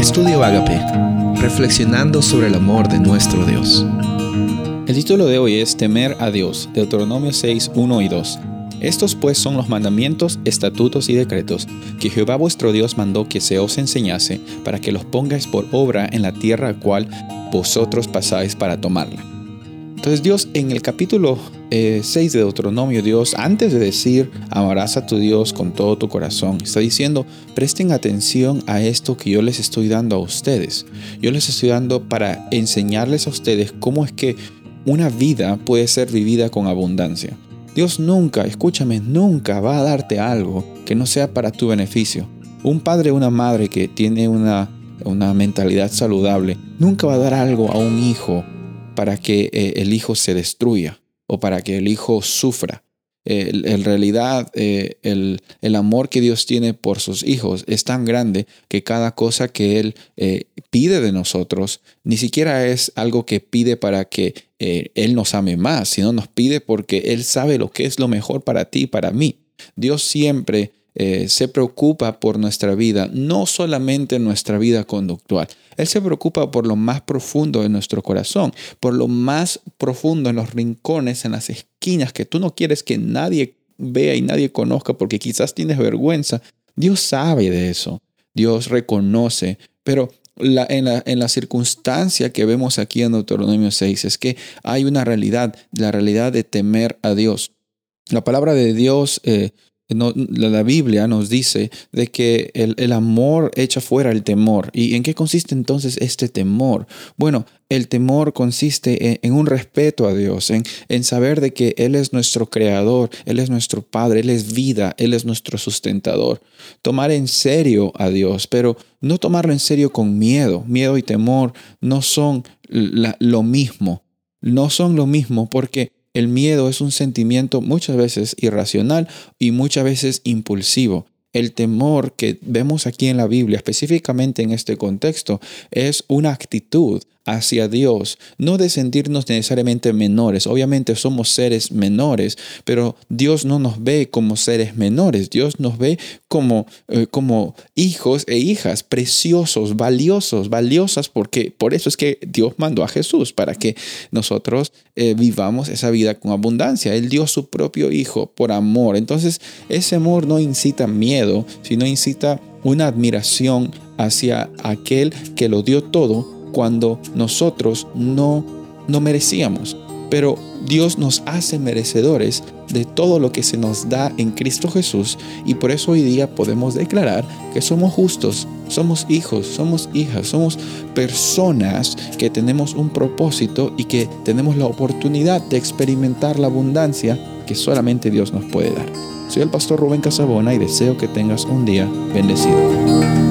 Estudio Agape, reflexionando sobre el amor de nuestro Dios. El título de hoy es Temer a Dios, Deuteronomio 6, 1 y 2. Estos pues son los mandamientos, estatutos y decretos que Jehová vuestro Dios mandó que se os enseñase para que los pongáis por obra en la tierra a cual vosotros pasáis para tomarla. Entonces Dios en el capítulo 6 eh, de Deuteronomio, Dios, antes de decir, amarás a tu Dios con todo tu corazón, está diciendo, presten atención a esto que yo les estoy dando a ustedes. Yo les estoy dando para enseñarles a ustedes cómo es que una vida puede ser vivida con abundancia. Dios nunca, escúchame, nunca va a darte algo que no sea para tu beneficio. Un padre o una madre que tiene una, una mentalidad saludable nunca va a dar algo a un hijo para que eh, el hijo se destruya o para que el hijo sufra. en realidad, eh, el, el, amor que Dios tiene por sus hijos es tan grande que cada cosa que Él eh, pide de nosotros ni siquiera es algo que pide para que Él nos ame más, sino nos pide porque Él sabe lo que es lo mejor para ti y para mí. Dios siempre eh, se preocupa por nuestra vida, no solamente nuestra vida conductual. Él se preocupa por lo más profundo de nuestro corazón, por lo más profundo en los rincones, en las esquinas que tú no quieres que nadie vea y nadie conozca porque quizás tienes vergüenza. Dios sabe de eso. Dios reconoce, pero en, la, en, la, circunstancia que vemos aquí en Deuteronomio 6 es que hay una realidad, la realidad de temer a Dios. La palabra de Dios eh, la Biblia nos dice de que el, amor echa fuera el temor. ¿Y en qué consiste entonces este temor? Bueno, el temor consiste en, un respeto a Dios, en, en, saber de que Él es nuestro creador, Él es nuestro Padre, Él es vida, Él es nuestro sustentador. Tomar en serio a Dios, pero no tomarlo en serio con miedo. Miedo y temor no son lo mismo. No son lo mismo porque el miedo es un sentimiento muchas veces irracional y muchas veces impulsivo. El temor que vemos aquí en la Biblia, específicamente en este contexto, es una actitud hacia Dios, no de sentirnos necesariamente menores. Obviamente somos seres menores, pero Dios no nos ve como seres menores. Dios nos ve como, eh, como hijos e hijas preciosos, valiosos, valiosas, porque por eso es que Dios mandó a Jesús, para que nosotros eh, vivamos esa vida con abundancia. Él dio su propio hijo por amor. Entonces, ese amor no incita miedo, sino incita una admiración hacia aquel que lo dio todo cuando nosotros no, no merecíamos. Pero Dios nos hace merecedores de todo lo que se nos da en Cristo Jesús y por eso hoy día podemos declarar que somos justos, somos hijos, somos hijas, somos personas que tenemos un propósito y que tenemos la oportunidad de experimentar la abundancia que solamente Dios nos puede dar. Soy el pastor Rubén Casabona y deseo que tengas un día bendecido.